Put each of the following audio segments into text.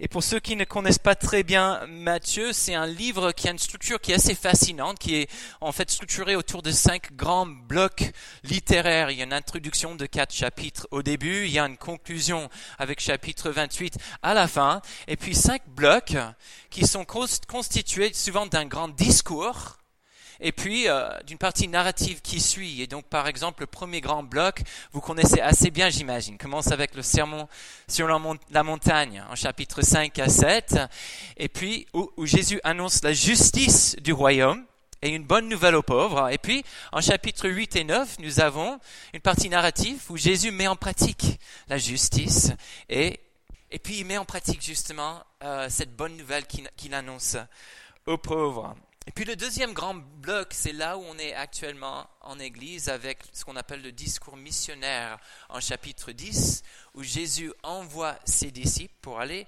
Et pour ceux qui ne connaissent pas très bien Matthieu, c'est un livre qui a une structure qui est assez fascinante, qui est en fait structuré autour de cinq grands blocs littéraires. Il y a une introduction de quatre chapitres au début, il y a une conclusion avec chapitre 28 à la fin, et puis cinq blocs qui sont constitués souvent d'un grand discours et puis euh, d'une partie narrative qui suit. Et donc, par exemple, le premier grand bloc, vous connaissez assez bien, j'imagine, commence avec le sermon sur la, montagne, en chapitre 5 à 7, et puis où, Jésus annonce la justice du royaume et une bonne nouvelle aux pauvres. Et puis, en chapitre 8 et 9, nous avons une partie narrative où Jésus met en pratique la justice et, et puis il met en pratique justement euh, cette bonne nouvelle qu'il annonce aux pauvres. Et puis le deuxième grand bloc, c'est là où on est actuellement en Église avec ce qu'on appelle le discours missionnaire en chapitre 10, où Jésus envoie ses disciples pour aller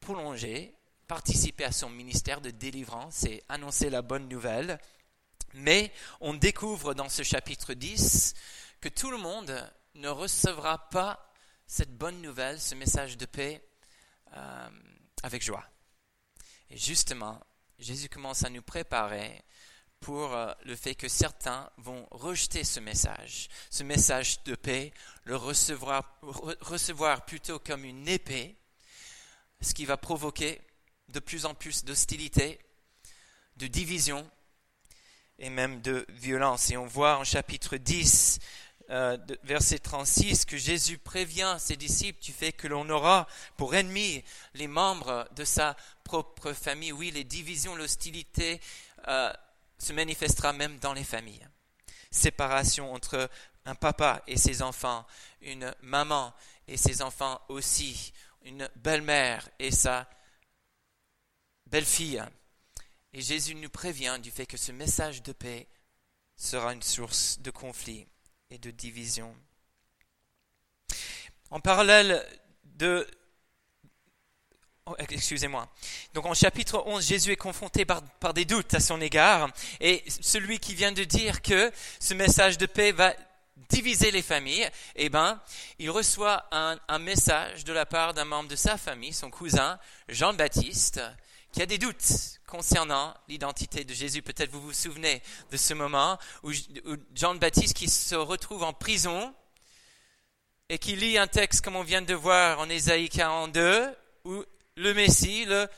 prolonger, participer à son ministère de délivrance et annoncer la bonne nouvelle. Mais on découvre dans ce chapitre 10 que tout le monde ne recevra pas cette bonne nouvelle, ce message de paix, euh, avec joie. Et justement, Jésus commence à nous préparer pour euh, le fait que certains vont rejeter ce message, ce message de paix, le recevoir, recevoir plutôt comme une épée, ce qui va provoquer de plus en plus d'hostilité, de division et même de violence. Et on voit en chapitre 10 euh, verset 36, que Jésus prévient ses disciples du fait que l'on aura pour ennemis les membres de sa propre famille. Oui, les divisions, l'hostilité euh, se manifestera même dans les familles. Séparation entre un papa et ses enfants, une maman et ses enfants aussi, une belle-mère et sa belle-fille. Et Jésus nous prévient du fait que ce message de paix sera une source de conflit et de division. En parallèle de... Oh, excusez-moi. Donc en chapitre 11, Jésus est confronté par, des doutes à son égard. Et celui qui vient de dire que ce message de paix va diviser les familles, eh ben, il reçoit un, un message de la part d'un membre de sa famille, son cousin, Jean-Baptiste, qui a des doutes concernant l'identité de Jésus. Peut-être vous vous souvenez de ce moment où, Jean-Baptiste qui se retrouve en prison et qui lit un texte comme on vient de voir en Ésaïe 42 où le Messie, le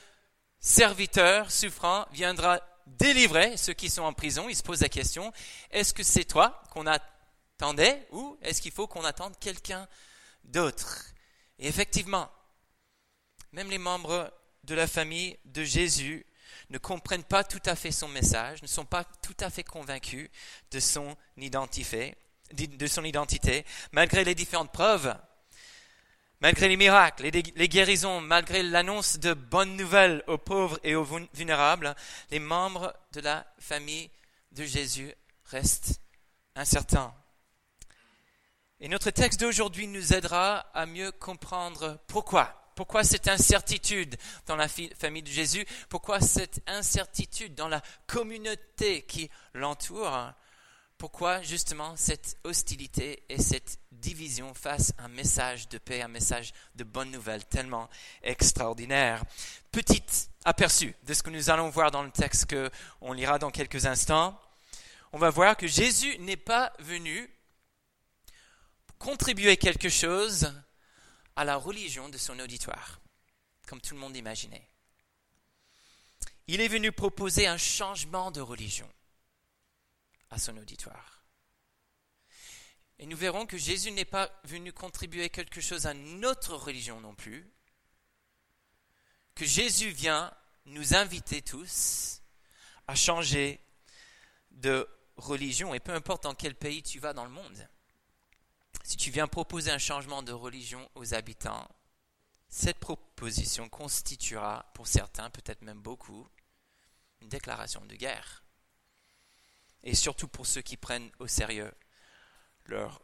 serviteur souffrant, viendra délivrer ceux qui sont en prison. Il se pose la question, est-ce que c'est toi qu'on attendait ou est-ce qu'il faut qu'on attende quelqu'un d'autre? Et effectivement, même les membres de la famille de Jésus ne comprennent pas tout à fait son message, ne sont pas tout à fait convaincus de son identité, malgré les différentes preuves, malgré les miracles, les, les guérisons, malgré l'annonce de bonnes nouvelles aux pauvres et aux vulnérables, les membres de la famille de Jésus restent incertains. Et notre texte d'aujourd'hui nous aidera à mieux comprendre pourquoi pourquoi cette incertitude dans la famille de Jésus? Pourquoi cette incertitude dans la communauté qui l'entoure? Pourquoi justement cette hostilité et cette division face à un message de paix, un message de bonne nouvelle tellement extraordinaire? Petit aperçu de ce que nous allons voir dans le texte que on lira dans quelques instants. On va voir que Jésus n'est pas venu contribuer quelque chose à la religion de son auditoire, comme tout le monde imaginait. Il est venu proposer un changement de religion à son auditoire. Et nous verrons que Jésus n'est pas venu contribuer quelque chose à notre religion non plus, que Jésus vient nous inviter tous à changer de religion, et peu importe dans quel pays tu vas dans le monde si tu viens proposer un changement de religion aux habitants, cette proposition constituera pour certains, peut-être même beaucoup, une déclaration de guerre. Et surtout pour ceux qui prennent au sérieux leur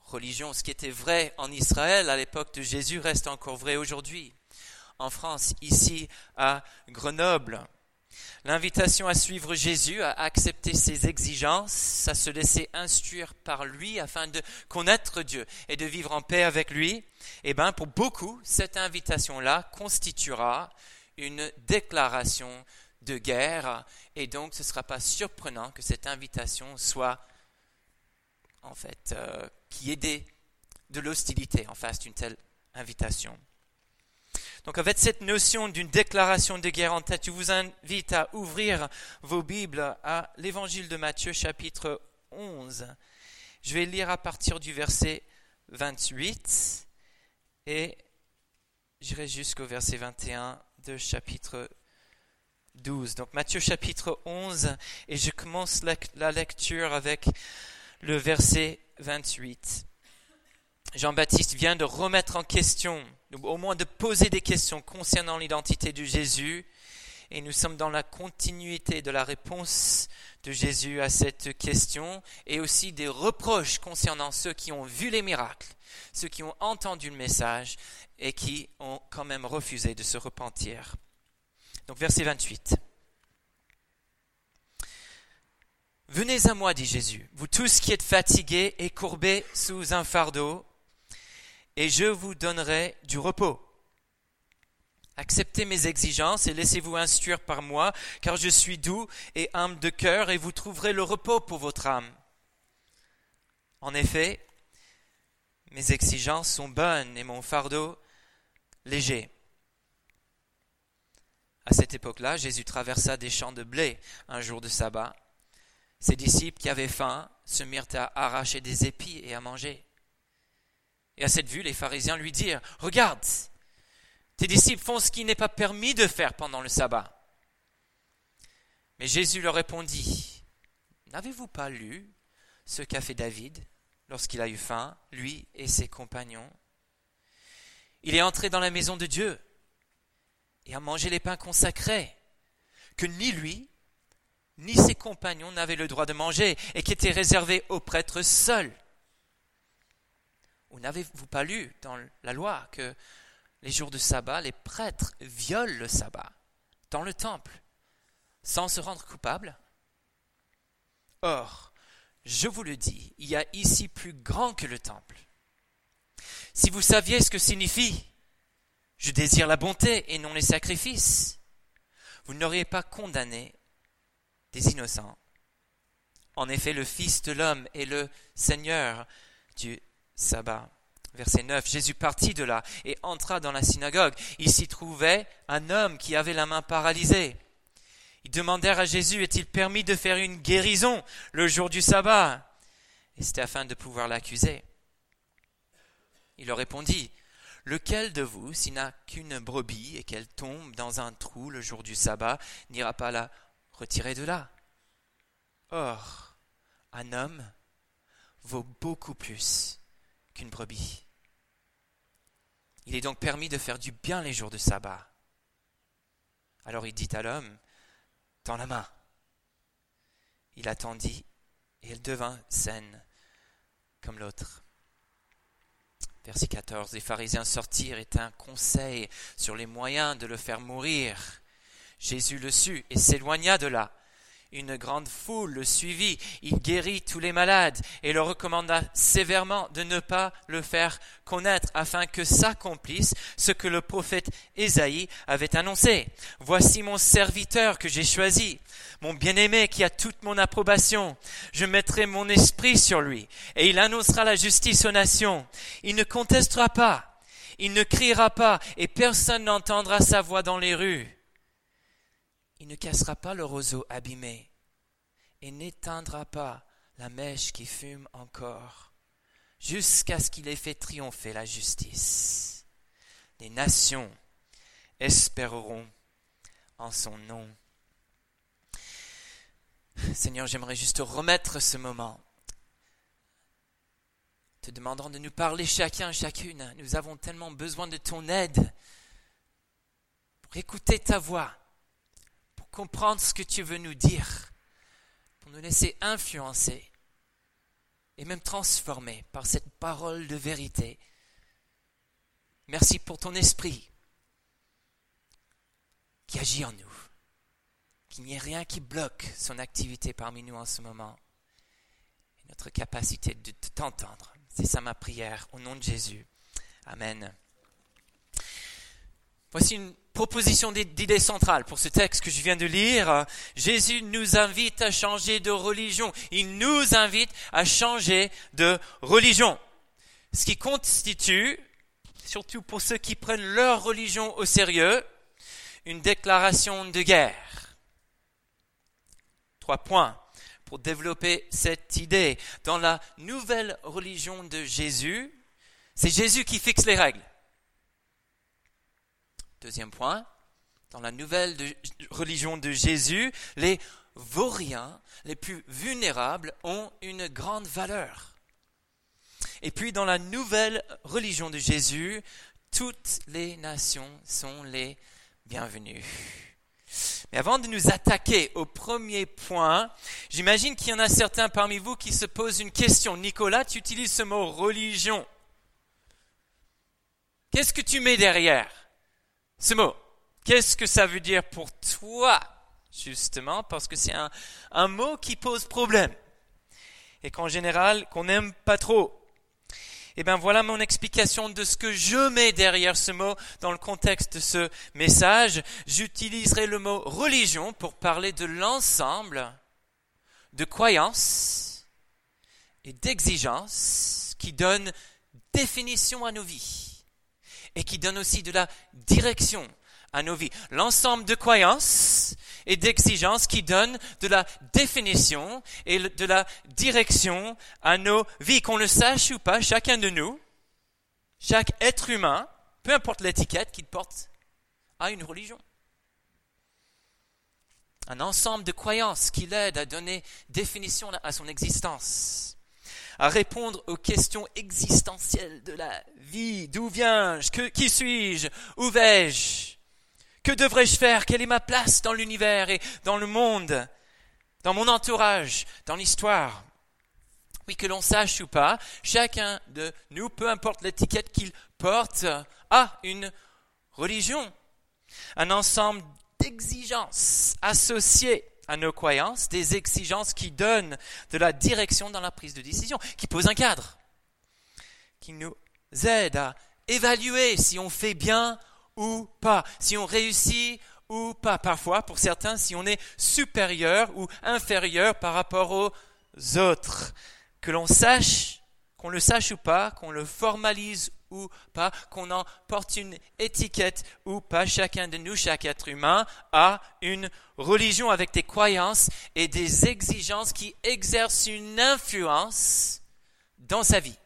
religion. Ce qui était vrai en Israël à l'époque de Jésus reste encore vrai aujourd'hui. En France, ici à Grenoble, L'invitation à suivre Jésus, à accepter ses exigences, à se laisser instruire par lui afin de connaître Dieu et de vivre en paix avec lui, eh bien, pour beaucoup, cette invitation-là constituera une déclaration de guerre et donc ce ne sera pas surprenant que cette invitation soit, en fait, euh, qui ait de l'hostilité en face d'une telle invitation. Donc avec cette notion d'une déclaration de guerre en tête, je vous invite à ouvrir vos Bibles à l'évangile de Matthieu chapitre 11. Je vais lire à partir du verset 28 et j'irai jusqu'au verset 21 de chapitre 12. Donc Matthieu chapitre 11 et je commence la lecture avec le verset 28. Jean-Baptiste vient de remettre en question, au moins de poser des questions concernant l'identité de Jésus, et nous sommes dans la continuité de la réponse de Jésus à cette question, et aussi des reproches concernant ceux qui ont vu les miracles, ceux qui ont entendu le message, et qui ont quand même refusé de se repentir. Donc verset 28. Venez à moi, dit Jésus, vous tous qui êtes fatigués et courbés sous un fardeau, et je vous donnerai du repos. Acceptez mes exigences et laissez-vous instruire par moi, car je suis doux et humble de cœur, et vous trouverez le repos pour votre âme. En effet, mes exigences sont bonnes et mon fardeau léger. À cette époque-là, Jésus traversa des champs de blé un jour de sabbat. Ses disciples qui avaient faim se mirent à arracher des épis et à manger. Et à cette vue, les pharisiens lui dirent, Regarde, tes disciples font ce qui n'est pas permis de faire pendant le sabbat. Mais Jésus leur répondit, N'avez-vous pas lu ce qu'a fait David lorsqu'il a eu faim, lui et ses compagnons? Il est entré dans la maison de Dieu et a mangé les pains consacrés, que ni lui, ni ses compagnons n'avaient le droit de manger, et qui étaient réservés aux prêtres seuls. Ou n'avez-vous pas lu dans la loi que les jours de sabbat, les prêtres violent le sabbat dans le temple sans se rendre coupables Or, je vous le dis, il y a ici plus grand que le temple. Si vous saviez ce que signifie je désire la bonté et non les sacrifices, vous n'auriez pas condamné des innocents. En effet, le Fils de l'homme est le Seigneur du sabbat. Verset 9. Jésus partit de là et entra dans la synagogue. Il s'y trouvait un homme qui avait la main paralysée. Ils demandèrent à Jésus, est-il permis de faire une guérison le jour du sabbat? Et c'était afin de pouvoir l'accuser. Il leur répondit, Lequel de vous, s'il n'a qu'une brebis et qu'elle tombe dans un trou le jour du sabbat, n'ira pas la retirer de là? Or, un homme vaut beaucoup plus brebis. Il est donc permis de faire du bien les jours de sabbat. Alors il dit à l'homme, Tends la main. Il attendit, et elle devint saine comme l'autre. Verset 14. Les pharisiens sortirent et un conseil sur les moyens de le faire mourir. Jésus le sut et s'éloigna de là. Une grande foule le suivit, il guérit tous les malades et leur recommanda sévèrement de ne pas le faire connaître afin que s'accomplisse ce que le prophète Ésaïe avait annoncé. Voici mon serviteur que j'ai choisi, mon bien-aimé qui a toute mon approbation. Je mettrai mon esprit sur lui et il annoncera la justice aux nations. Il ne contestera pas, il ne criera pas et personne n'entendra sa voix dans les rues il ne cassera pas le roseau abîmé et n'éteindra pas la mèche qui fume encore, jusqu'à ce qu'il ait fait triompher la justice. Les nations espéreront en son nom. Seigneur, j'aimerais juste remettre ce moment, te demandant de nous parler chacun, chacune. Nous avons tellement besoin de ton aide pour écouter ta voix comprendre ce que tu veux nous dire, pour nous laisser influencer et même transformer par cette parole de vérité. Merci pour ton esprit qui agit en nous, qu'il n'y ait rien qui bloque son activité parmi nous en ce moment. Et notre capacité de t'entendre. C'est ça ma prière au nom de Jésus. Amen. Voici une proposition d'idée centrale pour ce texte que je viens de lire. Jésus nous invite à changer de religion. Il nous invite à changer de religion. Ce qui constitue, surtout pour ceux qui prennent leur religion au sérieux, une déclaration de guerre. Trois points pour développer cette idée. Dans la nouvelle religion de Jésus, c'est Jésus qui fixe les règles. Deuxième point, dans la nouvelle religion de Jésus, les vauriens les plus vulnérables ont une grande valeur. Et puis dans la nouvelle religion de Jésus, toutes les nations sont les bienvenues. Mais avant de nous attaquer au premier point, j'imagine qu'il y en a certains parmi vous qui se posent une question. Nicolas, tu utilises ce mot religion. Qu'est-ce que tu mets derrière? Ce mot Qu'est-ce que ça veut dire pour toi Justement, parce que c'est un, mot qui pose problème. Et qu'en général, qu'on n'aime pas trop. Eh bien voilà mon explication de ce que je mets derrière ce mot dans le contexte de ce message. J'utiliserai le mot religion pour parler de l'ensemble de croyances et d'exigences qui donnent définition à nos vies et qui donnent aussi de la direction à nos vies. L'ensemble de croyances et d'exigences qui donnent de la définition et de la direction à nos vies. Qu'on le sache ou pas, chacun de nous, chaque être humain, peu importe l'étiquette qu'il porte, a une religion. Un ensemble de croyances qui l'aident à donner définition à son existence, à répondre aux questions existentielles de la vie. D'où viens-je? Qui suis-je? Où vais-je? Que devrais-je faire? Quelle est ma place dans l'univers et dans le monde, dans mon entourage, dans l'histoire? Oui, que l'on sache ou pas, chacun de nous, peu importe l'étiquette qu'il porte, a une religion, un ensemble d'exigences associées à nos croyances, des exigences qui donnent de la direction dans la prise de décision, qui posent un cadre, qui nous aident à évaluer si on fait bien ou pas, si on réussit ou pas. Parfois, pour certains, si on est supérieur ou inférieur par rapport aux autres. Que l'on sache, qu'on le sache ou pas, qu'on le formalise ou pas, qu'on en porte une étiquette ou pas, chacun de nous, chaque être humain, a une religion avec des croyances et des exigences qui exercent une influence dans sa vie,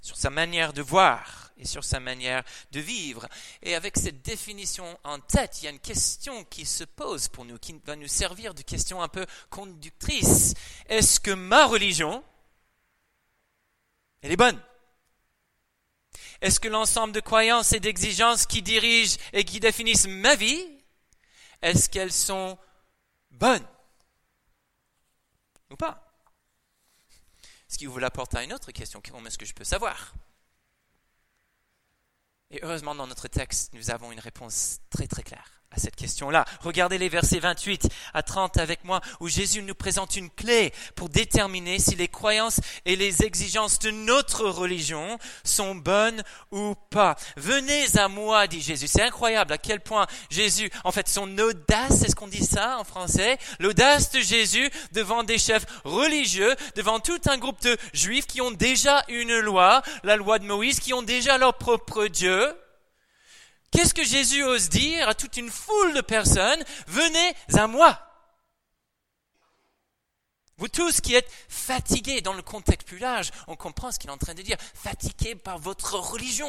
sur sa manière de voir, et sur sa manière de vivre. Et avec cette définition en tête, il y a une question qui se pose pour nous, qui va nous servir de question un peu conductrice. Est-ce que ma religion, elle est bonne? Est-ce que l'ensemble de croyances et d'exigences qui dirigent et qui définissent ma vie, est-ce qu'elles sont bonnes ou pas? Ce qui vous l'apporte à une autre question, comment est-ce que je peux savoir? Et heureusement, dans notre texte, nous avons une réponse très très claire à cette question-là. Regardez les versets 28 à 30 avec moi, où Jésus nous présente une clé pour déterminer si les croyances et les exigences de notre religion sont bonnes ou pas. Venez à moi, dit Jésus. C'est incroyable à quel point Jésus, en fait, son audace, c'est ce qu'on dit ça en français, l'audace de Jésus devant des chefs religieux, devant tout un groupe de juifs qui ont déjà une loi, la loi de Moïse, qui ont déjà leur propre Dieu, Qu'est-ce que Jésus ose dire à toute une foule de personnes Venez à moi. Vous tous qui êtes fatigués dans le contexte plus large, on comprend ce qu'il est en train de dire. Fatigués par votre religion.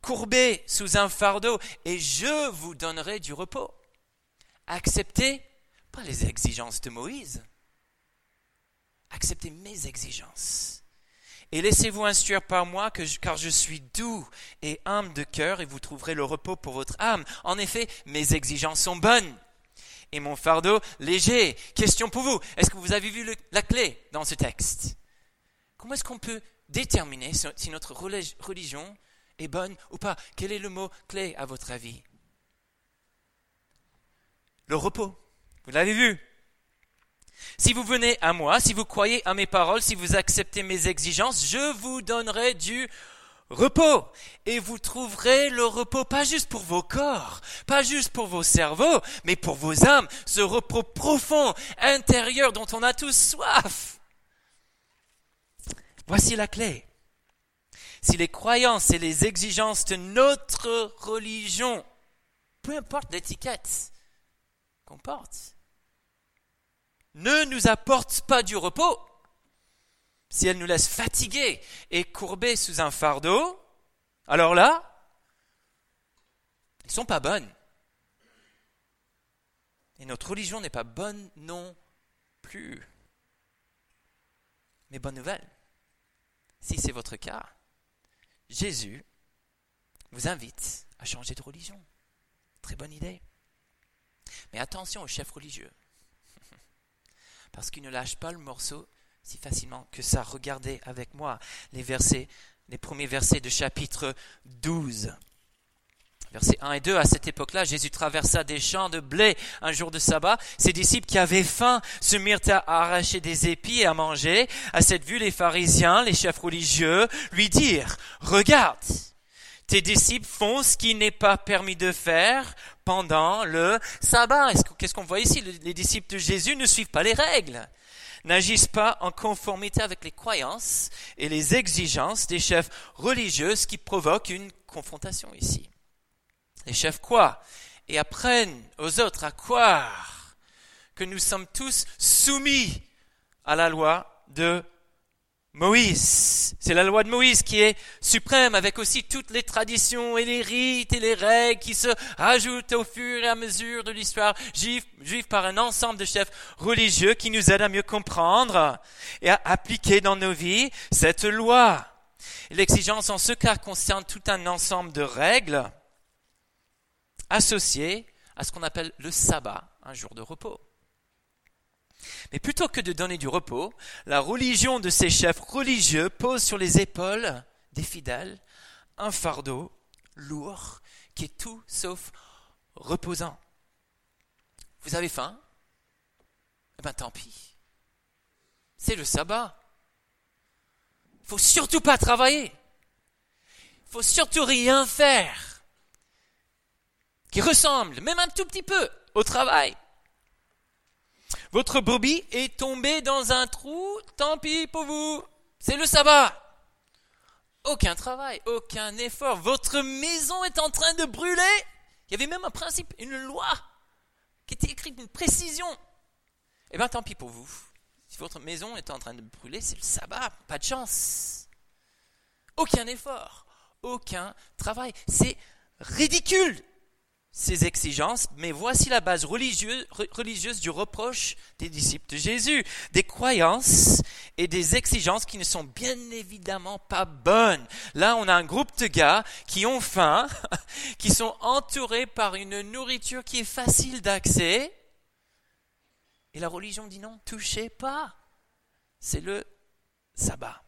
Courbés sous un fardeau, et je vous donnerai du repos. Acceptez pas les exigences de Moïse. Acceptez mes exigences et laissez-vous instruire par moi, car je suis doux et humble de cœur, et vous trouverez le repos pour votre âme. En effet, mes exigences sont bonnes, et mon fardeau léger. Question pour vous, est-ce que vous avez vu la clé dans ce texte? Comment est-ce qu'on peut déterminer si notre religion est bonne ou pas? Quel est le mot clé à votre avis? Le repos. Vous l'avez vu Si vous venez à moi, si vous croyez à mes paroles, si vous acceptez mes exigences, je vous donnerai du repos. Et vous trouverez le repos pas juste pour vos corps, pas juste pour vos cerveaux, mais pour vos âmes, ce repos profond, intérieur dont on a tous soif. Voici la clé. Si les croyances et les exigences de notre religion, peu importe l'étiquette qu'on porte, ne nous apportent pas du repos, si elles nous laissent fatigués et courbés sous un fardeau, alors là, elles ne sont pas bonnes. Et notre religion n'est pas bonne non plus. Mais bonne nouvelle, si c'est votre cas, Jésus vous invite à changer de religion. Très bonne idée. Mais attention aux chefs religieux, parce qu'ils ne lâchent pas le morceau si facilement que ça. Regardez avec moi les versets, les premiers versets de chapitre 12. Versets 1 et 2, à cette époque-là, Jésus traversa des champs de blé un jour de sabbat. Ses disciples qui avaient faim se mirent à arracher des épis et à manger. À cette vue, les pharisiens, les chefs religieux, lui dirent, regarde, tes disciples font ce qui n'est pas permis de faire pendant le sabbat. Qu'est-ce qu'on voit ici? Les disciples de Jésus ne suivent pas les règles n'agissent pas en conformité avec les croyances et les exigences des chefs religieux, ce qui provoque une confrontation ici. Les chefs quoi? Et apprennent aux autres à croire que nous sommes tous soumis à la loi de Moïse. C'est la loi de Moïse qui est suprême avec aussi toutes les traditions et les rites et les règles qui se rajoutent au fur et à mesure de l'histoire juive, par un ensemble de chefs religieux qui nous aident à mieux comprendre et à appliquer dans nos vies cette loi. L'exigence en ce cas concerne tout un ensemble de règles associées à ce qu'on appelle le sabbat, un jour de repos. Mais plutôt que de donner du repos, la religion de ces chefs religieux pose sur les épaules des fidèles un fardeau lourd qui est tout sauf reposant. Vous avez faim? Eh bien tant pis. C'est le sabbat. Il faut surtout pas travailler. Il faut surtout rien faire qui ressemble, même un tout petit peu, au travail. Votre brebis est tombée dans un trou, tant pis pour vous. C'est le sabbat. Aucun travail, aucun effort. Votre maison est en train de brûler. Il y avait même un principe, une loi qui était écrite, une précision. Eh bien, tant pis pour vous. Si votre maison est en train de brûler, c'est le sabbat. Pas de chance. Aucun effort, aucun travail. C'est ridicule ces exigences, mais voici la base religieuse, du reproche des disciples de Jésus. Des croyances et des exigences qui ne sont bien évidemment pas bonnes. Là, on a un groupe de gars qui ont faim, qui sont entourés par une nourriture qui est facile d'accès. Et la religion dit non, touchez pas. C'est le sabbat.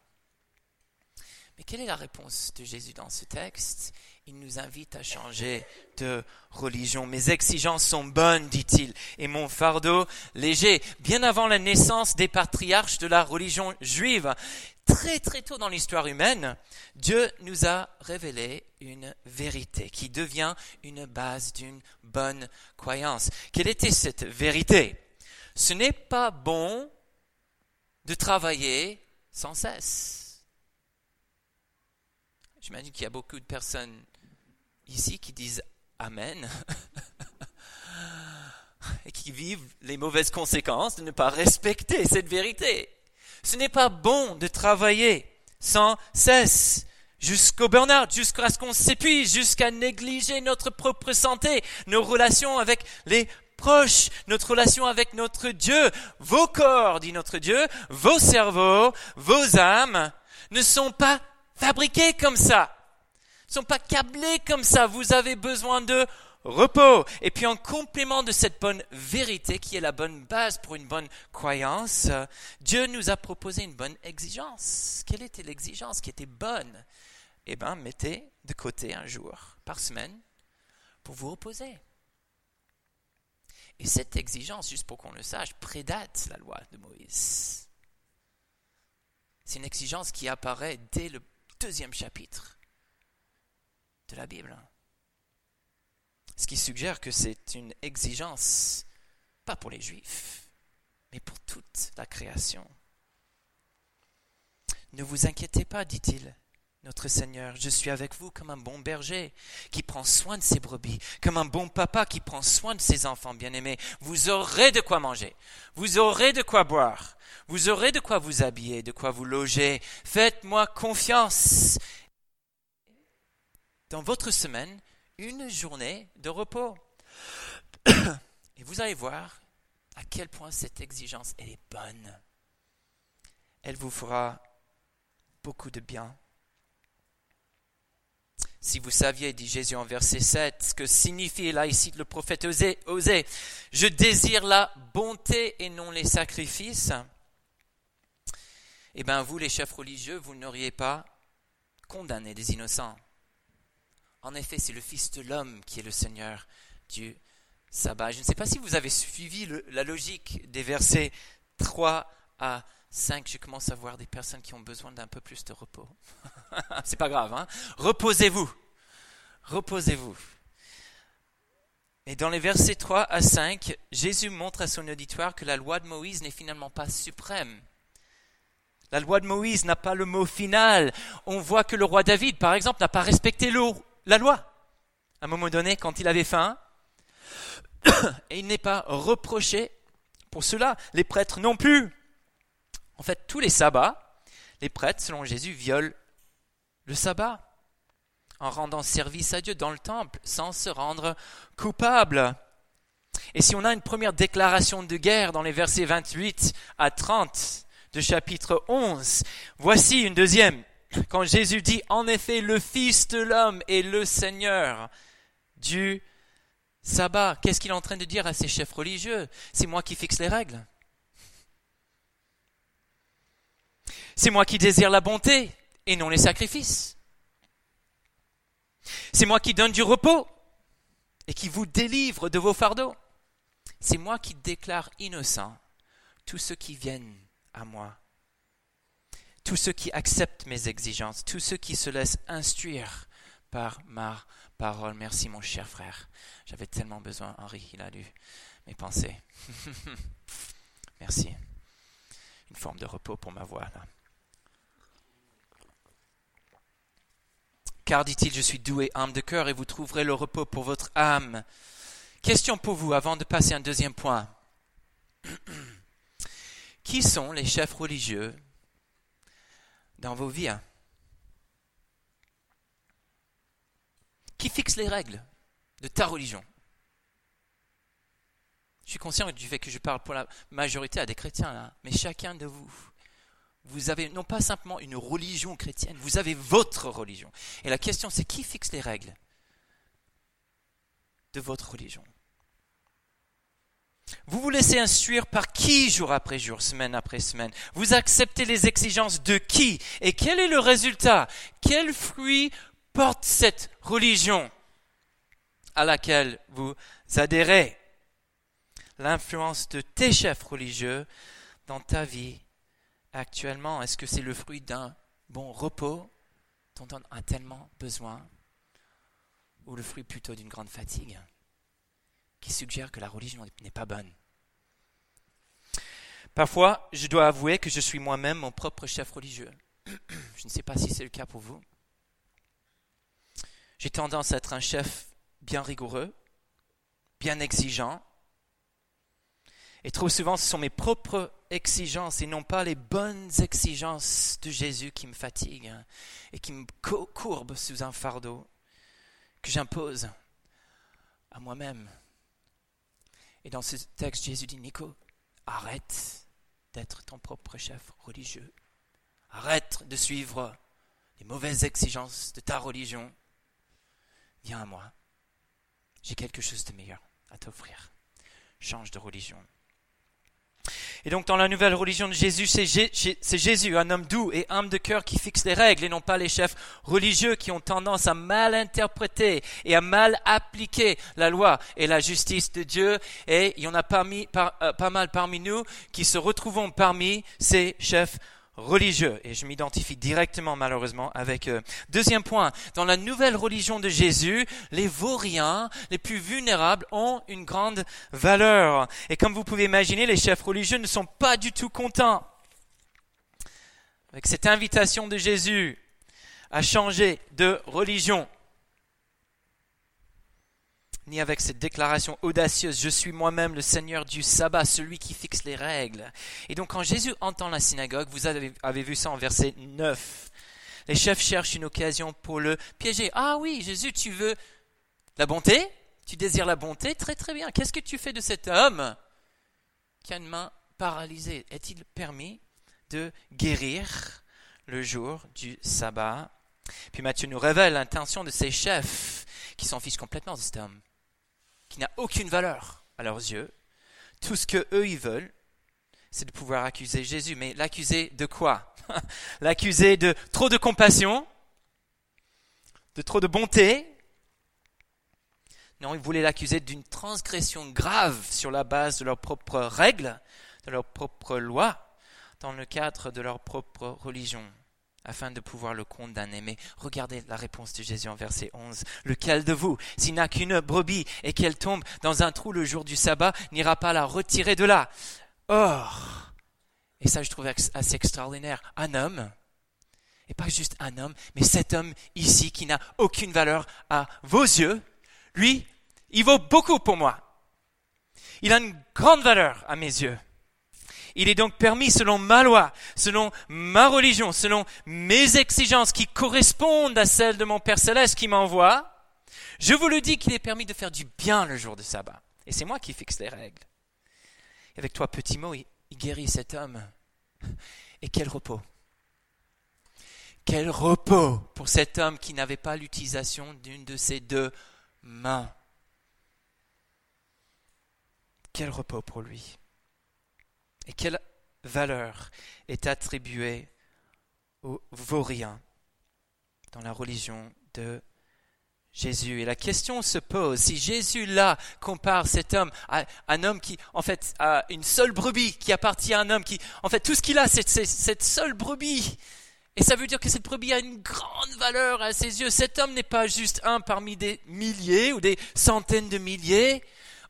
Mais quelle est la réponse de Jésus dans ce texte? Il nous invite à changer de religion. Mes exigences sont bonnes, dit-il, et mon fardeau léger. Bien avant la naissance des patriarches de la religion juive, très très tôt dans l'histoire humaine, Dieu nous a révélé une vérité qui devient une base d'une bonne croyance. Quelle était cette vérité? Ce n'est pas bon de travailler sans cesse. J'imagine qu'il y a beaucoup de personnes ici qui disent Amen et qui vivent les mauvaises conséquences de ne pas respecter cette vérité. Ce n'est pas bon de travailler sans cesse jusqu'au burn-out, jusqu'à ce qu'on s'épuise, jusqu'à négliger notre propre santé, nos relations avec les proches, notre relation avec notre Dieu. Vos corps, dit notre Dieu, vos cerveaux, vos âmes ne sont pas fabriqués comme ça sont pas câblés comme ça. Vous avez besoin de repos. Et puis en complément de cette bonne vérité qui est la bonne base pour une bonne croyance, Dieu nous a proposé une bonne exigence. Quelle était l'exigence qui était bonne? Eh bien, mettez de côté un jour par semaine pour vous reposer. Et cette exigence, juste pour qu'on le sache, prédate la loi de Moïse. C'est une exigence qui apparaît dès le deuxième chapitre de la Bible. Ce qui suggère que c'est une exigence, pas pour les Juifs, mais pour toute la création. Ne vous inquiétez pas, dit-il, notre Seigneur, je suis avec vous comme un bon berger qui prend soin de ses brebis, comme un bon papa qui prend soin de ses enfants bien-aimés. Vous aurez de quoi manger, vous aurez de quoi boire, vous aurez de quoi vous habiller, de quoi vous loger. Faites-moi confiance. Dans votre semaine, une journée de repos. Et vous allez voir à quel point cette exigence, elle est bonne. Elle vous fera beaucoup de bien. Si vous saviez, dit Jésus en verset 7, ce que signifie là ici le prophète Osée, Osée je désire la bonté et non les sacrifices, eh bien vous, les chefs religieux, vous n'auriez pas condamné des innocents. En effet, c'est le Fils de l'homme qui est le Seigneur du sabbat. Je ne sais pas si vous avez suivi la logique des versets 3 à 5. Je commence à voir des personnes qui ont besoin d'un peu plus de repos. c'est pas grave, hein Reposez-vous. Reposez-vous. Et dans les versets 3 à 5, Jésus montre à son auditoire que la loi de Moïse n'est finalement pas suprême. La loi de Moïse n'a pas le mot final. On voit que le roi David, par exemple, n'a pas respecté l'eau la loi. À un moment donné, quand il avait faim, et il n'est pas reproché pour cela. Les prêtres non plus. En fait, tous les sabbats, les prêtres, selon Jésus, violent le sabbat en rendant service à Dieu dans le temple sans se rendre coupable. Et si on a une première déclaration de guerre dans les versets 28 à 30 de chapitre 11, voici une deuxième quand Jésus dit en effet le Fils de l'homme est le Seigneur du sabbat, qu'est-ce qu'il est en train de dire à ses chefs religieux? C'est moi qui fixe les règles. C'est moi qui désire la bonté et non les sacrifices. C'est moi qui donne du repos et qui vous délivre de vos fardeaux. C'est moi qui déclare innocent tous ceux qui viennent à moi tous ceux qui acceptent mes exigences, tous ceux qui se laissent instruire par ma parole. Merci mon cher frère. J'avais tellement besoin, Henri, il a lu mes pensées. Merci. Une forme de repos pour ma voix. Car, dit-il, je suis doué âme de cœur et vous trouverez le repos pour votre âme. Question pour vous avant de passer à un deuxième point. Qui sont les chefs religieux dans vos vies. Hein. Qui fixe les règles de ta religion? Je suis conscient du fait que je parle pour la majorité à des chrétiens, là, mais chacun de vous, vous avez non pas simplement une religion chrétienne, vous avez votre religion. Et la question c'est qui fixe les règles de votre religion? Vous vous laissez instruire par qui jour après jour, semaine après semaine? Vous acceptez les exigences de qui? Et quel est le résultat? Quel fruit porte cette religion à laquelle vous adhérez? L'influence de tes chefs religieux dans ta vie actuellement, est-ce que c'est le fruit d'un bon repos? Dont on a tellement besoin? Ou le fruit plutôt d'une grande fatigue? Qui suggère que la religion n'est pas bonne. Parfois, je dois avouer que je suis moi-même mon propre chef religieux. Je ne sais pas si c'est le cas pour vous. J'ai tendance à être un chef bien rigoureux, bien exigeant. Et trop souvent, ce sont mes propres exigences et non pas les bonnes exigences de Jésus qui me fatiguent et qui me courbent sous un fardeau que j'impose à moi-même. Et dans ce texte, Jésus dit, Nico, arrête d'être ton propre chef religieux. Arrête de suivre les mauvaises exigences de ta religion. Viens à moi. J'ai quelque chose de meilleur à t'offrir. Change de religion. Et donc dans la nouvelle religion de Jésus, c'est Jésus, un homme doux et âme de cœur qui fixe les règles et non pas les chefs religieux qui ont tendance à mal interpréter et à mal appliquer la loi et la justice de Dieu. Et il y en a euh, pas mal parmi nous qui se retrouvent parmi ces chefs. Et je m'identifie directement, malheureusement, avec eux. Deuxième point, dans la nouvelle religion de Jésus, les vauriens, les plus vulnérables, ont une grande valeur. Et comme vous pouvez imaginer, les chefs religieux ne sont pas du tout contents avec cette invitation de Jésus à changer de religion ni avec cette déclaration audacieuse, je suis moi-même le Seigneur du sabbat, celui qui fixe les règles. Et donc quand Jésus entend la synagogue, vous avez, vu ça en verset 9, les chefs cherchent une occasion pour le piéger. Ah oui, Jésus, tu veux la bonté? Tu désires la bonté? Très très bien. Qu'est-ce que tu fais de cet homme qui a une main paralysée? Est-il permis de guérir le jour du sabbat? Puis Matthieu nous révèle l'intention de ces chefs qui s'en fichent complètement de cet homme n'a aucune valeur à leurs yeux. Tout ce que eux ils veulent, c'est de pouvoir accuser Jésus. Mais l'accuser de quoi? L'accuser de trop de compassion, de trop de bonté? Non, ils voulaient l'accuser d'une transgression grave sur la base de leurs propres règles, de leurs propres lois, dans le cadre de leur propre religion afin de pouvoir le condamner. Mais regardez la réponse de Jésus en verset 11. Lequel de vous, s'il n'a qu'une brebis et qu'elle tombe dans un trou le jour du sabbat, n'ira pas la retirer de là? Or, et ça je trouve assez extraordinaire, un homme, et pas juste un homme, mais cet homme ici qui n'a aucune valeur à vos yeux, lui, il vaut beaucoup pour moi. Il a une grande valeur à mes yeux. Il est donc permis selon ma loi, selon ma religion, selon mes exigences qui correspondent à celles de mon Père céleste qui m'envoie. Je vous le dis qu'il est permis de faire du bien le jour de sabbat. Et c'est moi qui fixe les règles. Avec toi, petit mot, il guérit cet homme. Et quel repos. Quel repos pour cet homme qui n'avait pas l'utilisation d'une de ses deux mains. Quel repos pour lui. Et quelle valeur est attribuée aux vauriens dans la religion de Jésus? Et la question se pose, si Jésus là compare cet homme à un homme qui, en fait, a une seule brebis qui appartient à un homme qui, en fait, tout ce qu'il a, c'est cette seule brebis. Et ça veut dire que cette brebis a une grande valeur à ses yeux. Cet homme n'est pas juste un parmi des milliers ou des centaines de milliers.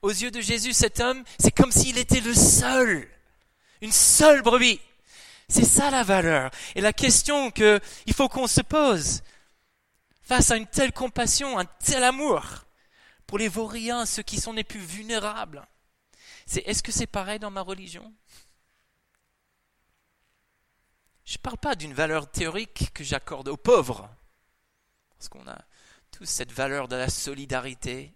Aux yeux de Jésus, cet homme, c'est comme s'il était le seul. Une seule brebis. C'est ça la valeur. Et la question qu'il faut qu'on se pose face à une telle compassion, un tel amour pour les vauriens, ceux qui sont les plus vulnérables, c'est est-ce que c'est pareil dans ma religion? Je ne parle pas d'une valeur théorique que j'accorde aux pauvres, parce qu'on a tous cette valeur de la solidarité,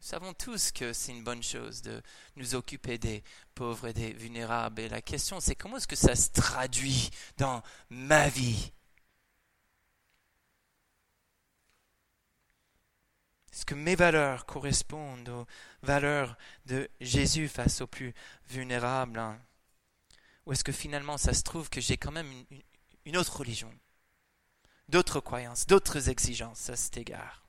nous savons tous que c'est une bonne chose de nous occuper des pauvres et des vulnérables. Et la question, c'est comment est-ce que ça se traduit dans ma vie? Est-ce que mes valeurs correspondent aux valeurs de Jésus face aux plus vulnérables Ou est-ce que finalement ça se trouve que j'ai quand même une, une autre religion, d'autres croyances, d'autres exigences à cet égard?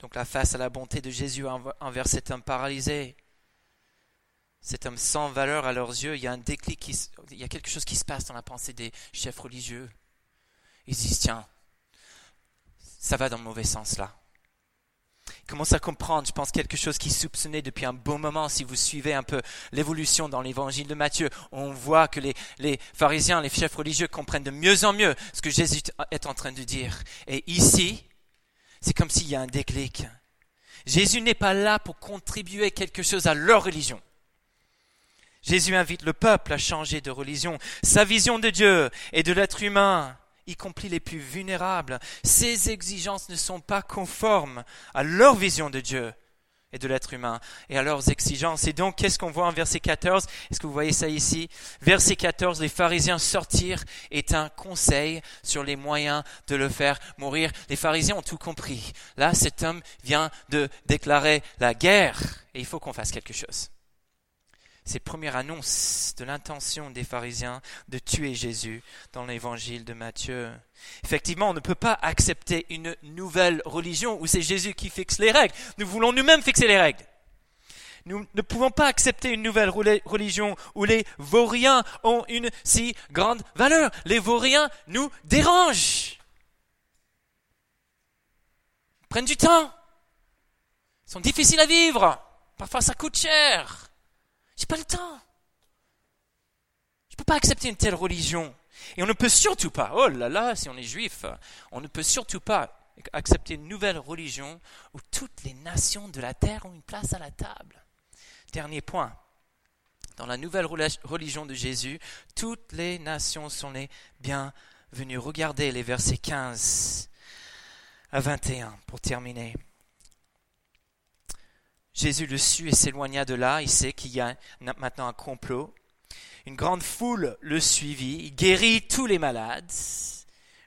Donc la face à la bonté de Jésus envers cet homme paralysé, cet homme sans valeur à leurs yeux, il y a un déclic, il y a quelque chose qui se passe dans la pensée des chefs religieux. Ils disent, tiens, ça va dans le mauvais sens là. Ils commencent à comprendre, je pense, quelque chose qui soupçonnait depuis un bon moment. Si vous suivez un peu l'évolution dans l'évangile de Matthieu, on voit que les, les pharisiens, les chefs religieux comprennent de mieux en mieux ce que Jésus est en train de dire. Et ici, c'est comme s'il y a un déclic. Jésus n'est pas là pour contribuer quelque chose à leur religion. Jésus invite le peuple à changer de religion. Sa vision de Dieu et de l'être humain, y compris les plus vulnérables, ses exigences ne sont pas conformes à leur vision de Dieu et de l'être humain et à leurs exigences. Et donc, qu'est-ce qu'on voit en verset 14 Est-ce que vous voyez ça ici? Verset 14, les pharisiens sortir est un conseil sur les moyens de le faire mourir. Les pharisiens ont tout compris. Là, cet homme vient de déclarer la guerre et il faut qu'on fasse quelque chose. C'est première annonce de l'intention des pharisiens de tuer Jésus dans l'évangile de Matthieu. Effectivement, on ne peut pas accepter une nouvelle religion où c'est Jésus qui fixe les règles. Nous voulons nous-mêmes fixer les règles. Nous ne pouvons pas accepter une nouvelle religion où les vauriens ont une si grande valeur. Les vauriens nous dérangent. Prennent du temps. Ils sont difficiles à vivre. Parfois ça coûte cher. J'ai pas le temps. Je peux pas accepter une telle religion. Et on ne peut surtout pas, oh là là, si on est juif, on ne peut surtout pas accepter une nouvelle religion où toutes les nations de la terre ont une place à la table. Dernier point. Dans la nouvelle religion de Jésus, toutes les nations sont les bienvenues. Regardez les versets 15 à 21 pour terminer. Jésus le sut et s'éloigna de là. Il sait qu'il y a maintenant un complot. Une grande foule le suivit. Il guérit tous les malades.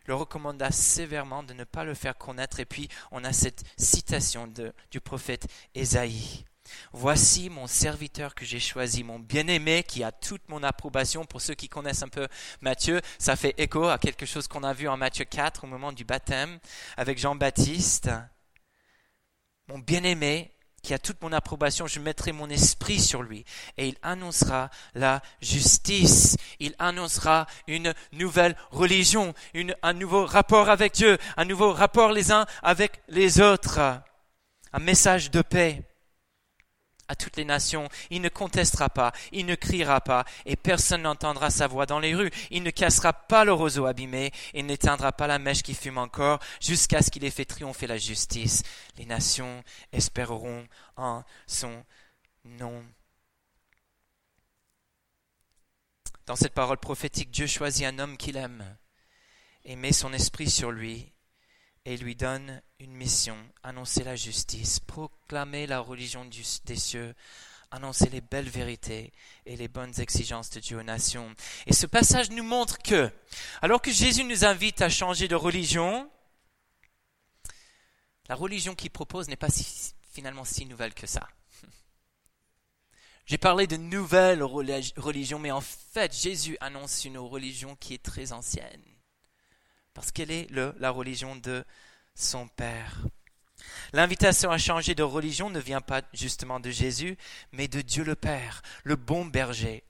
Le recommanda sévèrement de ne pas le faire connaître. Et puis, on a cette citation du prophète Ésaïe. Voici mon serviteur que j'ai choisi, mon bien-aimé qui a toute mon approbation. Pour ceux qui connaissent un peu Matthieu, ça fait écho à quelque chose qu'on a vu en Matthieu 4 au moment du baptême avec Jean-Baptiste. Mon bien-aimé qui a toute mon approbation, je mettrai mon esprit sur lui. Et il annoncera la justice, il annoncera une nouvelle religion, un nouveau rapport avec Dieu, un nouveau rapport les uns avec les autres, un message de paix à toutes les nations. Il ne contestera pas, il ne criera pas, et personne n'entendra sa voix dans les rues. Il ne cassera pas le roseau abîmé, et n'éteindra pas la mèche qui fume encore, jusqu'à ce qu'il ait fait triompher la justice. Les nations espéreront en son nom. Dans cette parole prophétique, Dieu choisit un homme qu'il aime et met son esprit sur lui et lui donne une mission, annoncer la justice, proclamer la religion des cieux, annoncer les belles vérités et les bonnes exigences de Dieu aux nations. Et ce passage nous montre que, alors que Jésus nous invite à changer de religion, la religion qu'il propose n'est pas finalement si nouvelle que ça. J'ai parlé de nouvelle religion, mais en fait, Jésus annonce une religion qui est très ancienne parce qu'elle est la religion de son Père. L'invitation à changer de religion ne vient pas justement de Jésus, mais de Dieu le Père, le bon berger,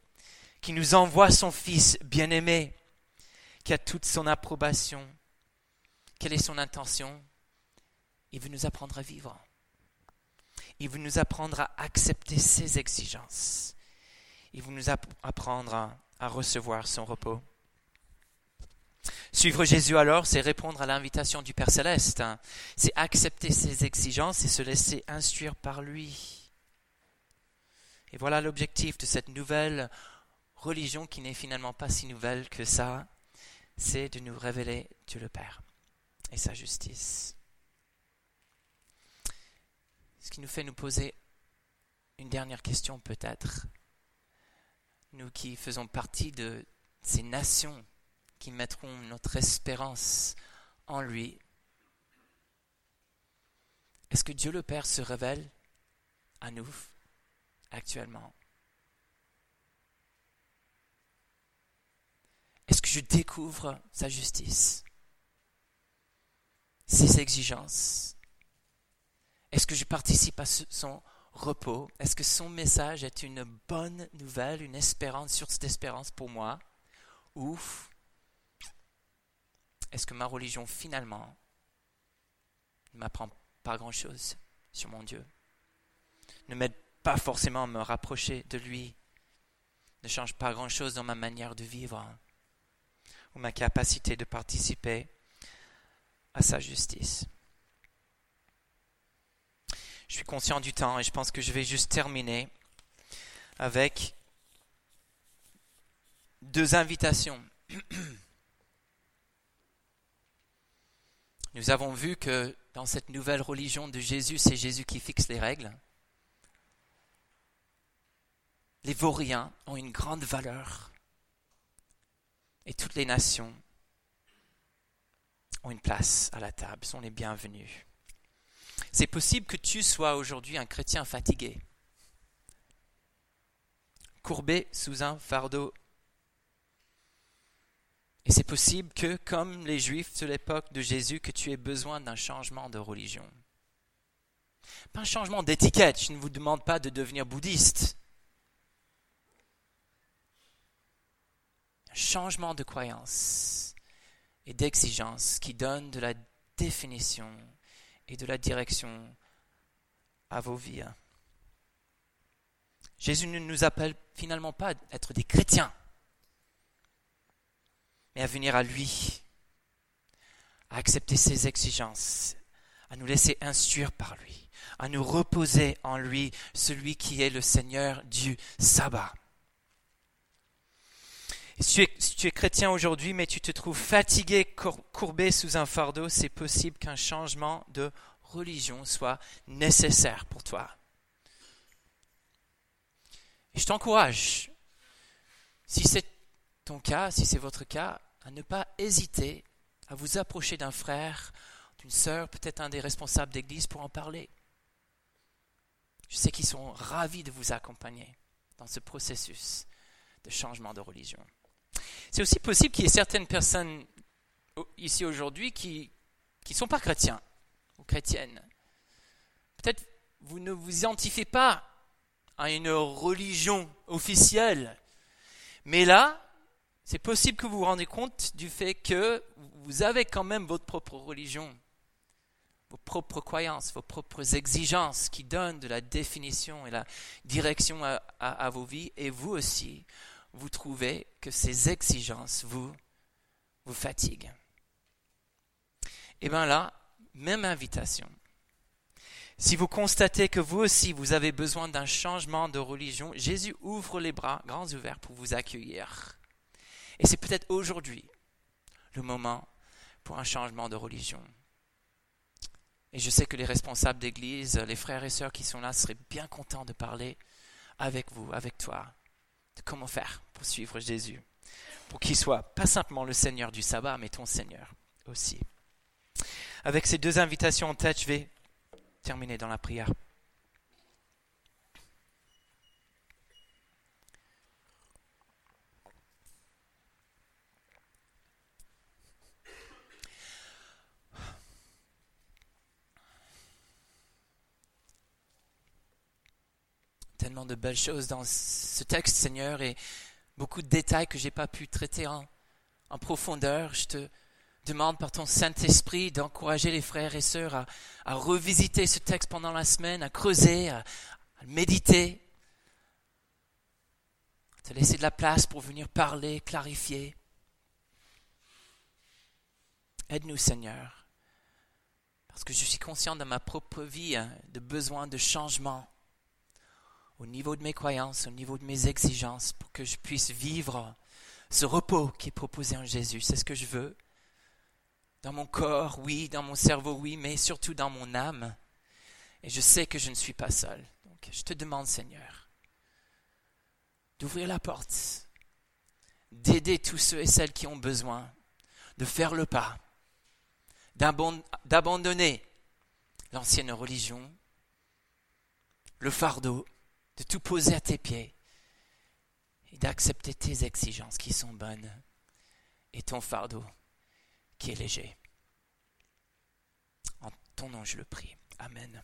qui nous envoie son Fils bien-aimé, qui a toute son approbation. Quelle est son intention? Il veut nous apprendre à vivre. Il veut nous apprendre à accepter ses exigences. Il veut nous apprendre à recevoir son repos. Suivre Jésus alors, c'est répondre à l'invitation du Père céleste, hein. c'est accepter ses exigences et se laisser instruire par lui. Et voilà l'objectif de cette nouvelle religion qui n'est finalement pas si nouvelle que ça, c'est de nous révéler Dieu le Père et sa justice. Ce qui nous fait nous poser une dernière question peut-être, nous qui faisons partie de ces nations qui mettront notre espérance en lui. Est-ce que Dieu le Père se révèle à nous actuellement? Est-ce que je découvre sa justice, ses exigences? Est-ce que je participe à son repos? Est-ce que son message est une bonne nouvelle, une espérance sur cette espérance pour moi? Ouf est-ce que ma religion finalement ne m'apprend pas grand-chose sur mon Dieu? Ne m'aide pas forcément à me rapprocher de lui? Ne change pas grand-chose dans ma manière de vivre? Ou ma capacité de participer à sa justice? Je suis conscient du temps et je pense que je vais juste terminer avec deux invitations. Nous avons vu que dans cette nouvelle religion de Jésus, c'est Jésus qui fixe les règles. Les vauriens ont une grande valeur et toutes les nations ont une place à la table, sont les bienvenus. C'est possible que tu sois aujourd'hui un chrétien fatigué, courbé sous un fardeau et c'est possible que, comme les Juifs de l'époque de Jésus, que tu aies besoin d'un changement de religion. Pas un changement d'étiquette, je ne vous demande pas de devenir bouddhiste. Un changement de croyance et d'exigence qui donne de la définition et de la direction à vos vies. Jésus ne nous appelle finalement pas à être des chrétiens, mais à venir à lui, à accepter ses exigences, à nous laisser instruire par lui, à nous reposer en lui, celui qui est le Seigneur du sabbat. Si tu, es, chrétien aujourd'hui, mais tu te trouves fatigué, courbé sous un fardeau, c'est possible qu'un changement de religion soit nécessaire pour toi. Je t'encourage, si c'est ton cas, si c'est votre cas, à ne pas hésiter à vous approcher d'un frère, d'une sœur, peut-être un des responsables d'église pour en parler. Je sais qu'ils sont ravis de vous accompagner dans ce processus de changement de religion. C'est aussi possible qu'il y ait certaines personnes ici aujourd'hui qui ne sont pas chrétiens ou chrétiennes. Peut-être vous ne vous identifiez pas à une religion officielle, mais là, c'est possible que vous vous rendez compte du fait que vous avez quand même votre propre religion, vos propres croyances, vos propres exigences qui donnent de la définition et la direction à, à vos vies, et vous aussi, vous trouvez que ces exigences vous, vous fatiguent. Et eh bien là, même invitation. Si vous constatez que vous aussi, vous avez besoin d'un changement de religion, Jésus ouvre les bras grands ouverts pour vous accueillir. Et c'est peut-être aujourd'hui le moment pour un changement de religion. Et je sais que les responsables d'église, les frères et sœurs qui sont là seraient bien contents de parler avec vous, avec toi, comment faire pour suivre Jésus, pour qu'il soit pas simplement le Seigneur du sabbat, mais ton Seigneur aussi. Avec ces deux invitations en tête, je vais terminer dans la prière. Tellement de belles choses dans ce texte, Seigneur, et beaucoup de détails que je n'ai pas pu traiter en, profondeur. Je te demande par ton Saint-Esprit d'encourager les frères et sœurs à, revisiter ce texte pendant la semaine, à creuser, à, méditer, à te laisser de la place pour venir parler, clarifier. Aide-nous, Seigneur, parce que je suis conscient de ma propre vie, hein, de besoin de changement au niveau de mes croyances, au niveau de mes exigences, pour que je puisse vivre ce repos qui est proposé en Jésus. C'est ce que je veux. Dans mon corps, oui, dans mon cerveau, oui, mais surtout dans mon âme. Et je sais que je ne suis pas seul. Donc je te demande, Seigneur, d'ouvrir la porte, d'aider tous ceux et celles qui ont besoin, de faire le pas, d'abandonner l'ancienne religion, le fardeau, de tout poser à tes pieds et d'accepter tes exigences qui sont bonnes et ton fardeau qui est léger. En ton nom, je le prie. Amen.